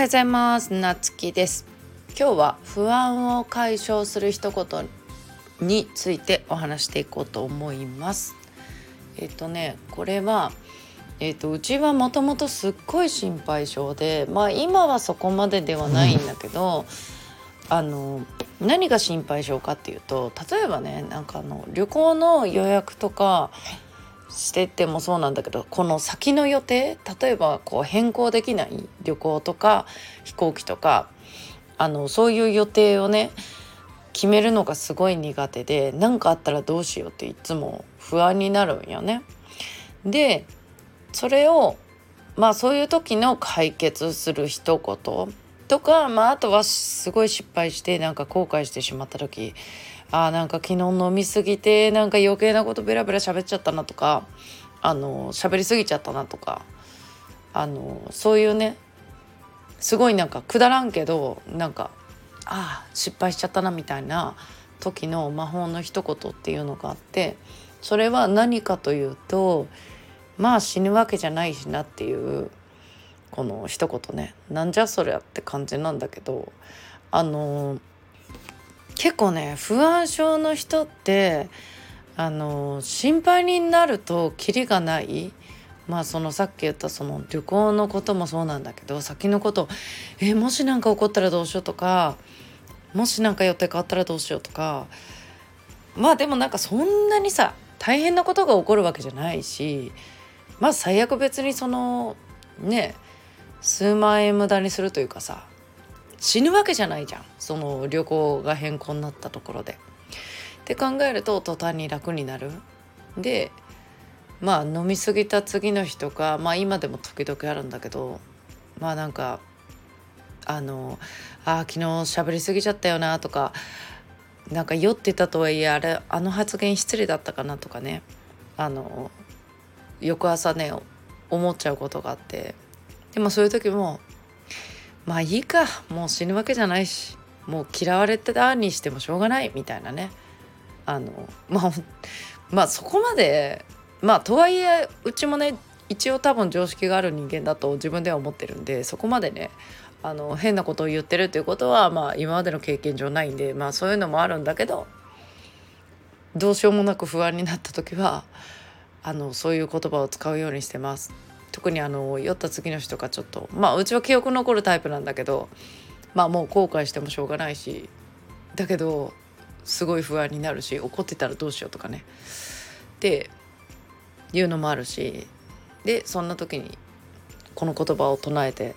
おはようございます。なつきです。今日は不安を解消する一言についてお話していこうと思います。えっ、とねこれはえーと、うちはもともとすっごい心配性でまあ今はそこまでではないんだけど、あの何が心配性かっていうと例えばねなんかあの旅行の予約とかしててもそうなんだけどこの先の予定例えばこう変更できない旅行とか飛行機とかあのそういう予定をね決めるのがすごい苦手で何かあったらどうしようっていつも不安になるんよね。でそれをまあそういう時の解決する一言とか、まあ、あとはすごい失敗してなんか後悔してしまった時あーなんか昨日飲みすぎてなんか余計なことベラベラ喋っちゃったなとかあの喋りすぎちゃったなとかあのそういうねすごいなんかくだらんけどなんかああ失敗しちゃったなみたいな時の魔法の一言っていうのがあってそれは何かというとまあ死ぬわけじゃないしなっていうこの一言ね。なんじゃそりゃって感じなんだけどあの結構ね不安症の人ってあの心配になるとキリがない。まあそのさっき言ったその旅行のこともそうなんだけど先のことえもし何か起こったらどうしようとかもし何か予定変わったらどうしようとかまあでもなんかそんなにさ大変なことが起こるわけじゃないしまあ最悪別にそのねえ数万円無駄にするというかさ死ぬわけじゃないじゃんその旅行が変更になったところで。って考えると途端に楽になる。でまあ飲み過ぎた次の日とかまあ今でも時々あるんだけどまあなんかあのあ昨日喋りすぎちゃったよなとかなんか酔ってたとはいえあれあの発言失礼だったかなとかねあの翌朝ね思っちゃうことがあってでもそういう時もまあいいかもう死ぬわけじゃないしもう嫌われてたにしてもしょうがないみたいなねあのまあ まあそこまでまあとはいえうちもね一応多分常識がある人間だと自分では思ってるんでそこまでねあの変なことを言ってるっていうことはまあ今までの経験上ないんでまあそういうのもあるんだけどどうしようもなく不安になった時はあのそういう言葉を使うようにしてます。特にあの酔った次の日とかちょっとまあうちは記憶残るタイプなんだけどまあもう後悔してもしょうがないしだけどすごい不安になるし怒ってたらどうしようとかね。っていうのもあるしでそんな時にこの言葉を唱えて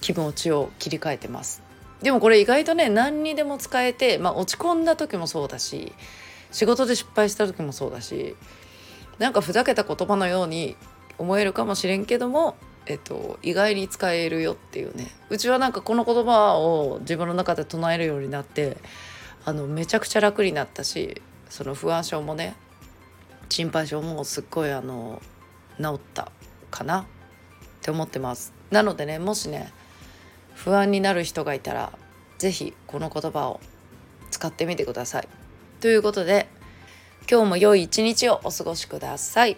気持ちを切り替えてます。でもこれ意外とね何にでも使えて、まあ、落ち込んだ時もそうだし仕事で失敗した時もそうだしなんかふざけた言葉のように思えるかもしれんけども、えっと、意外に使えるよっていうね。うちはなんかこの言葉を自分の中で唱えるようになってあのめちゃくちゃ楽になったしその不安症もね心配性もすっごいあの治ったかなって思ってます。なのでねもしね不安になる人がいたら是非この言葉を使ってみてください。ということで今日も良い一日をお過ごしください。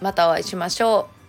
またお会いしましょう。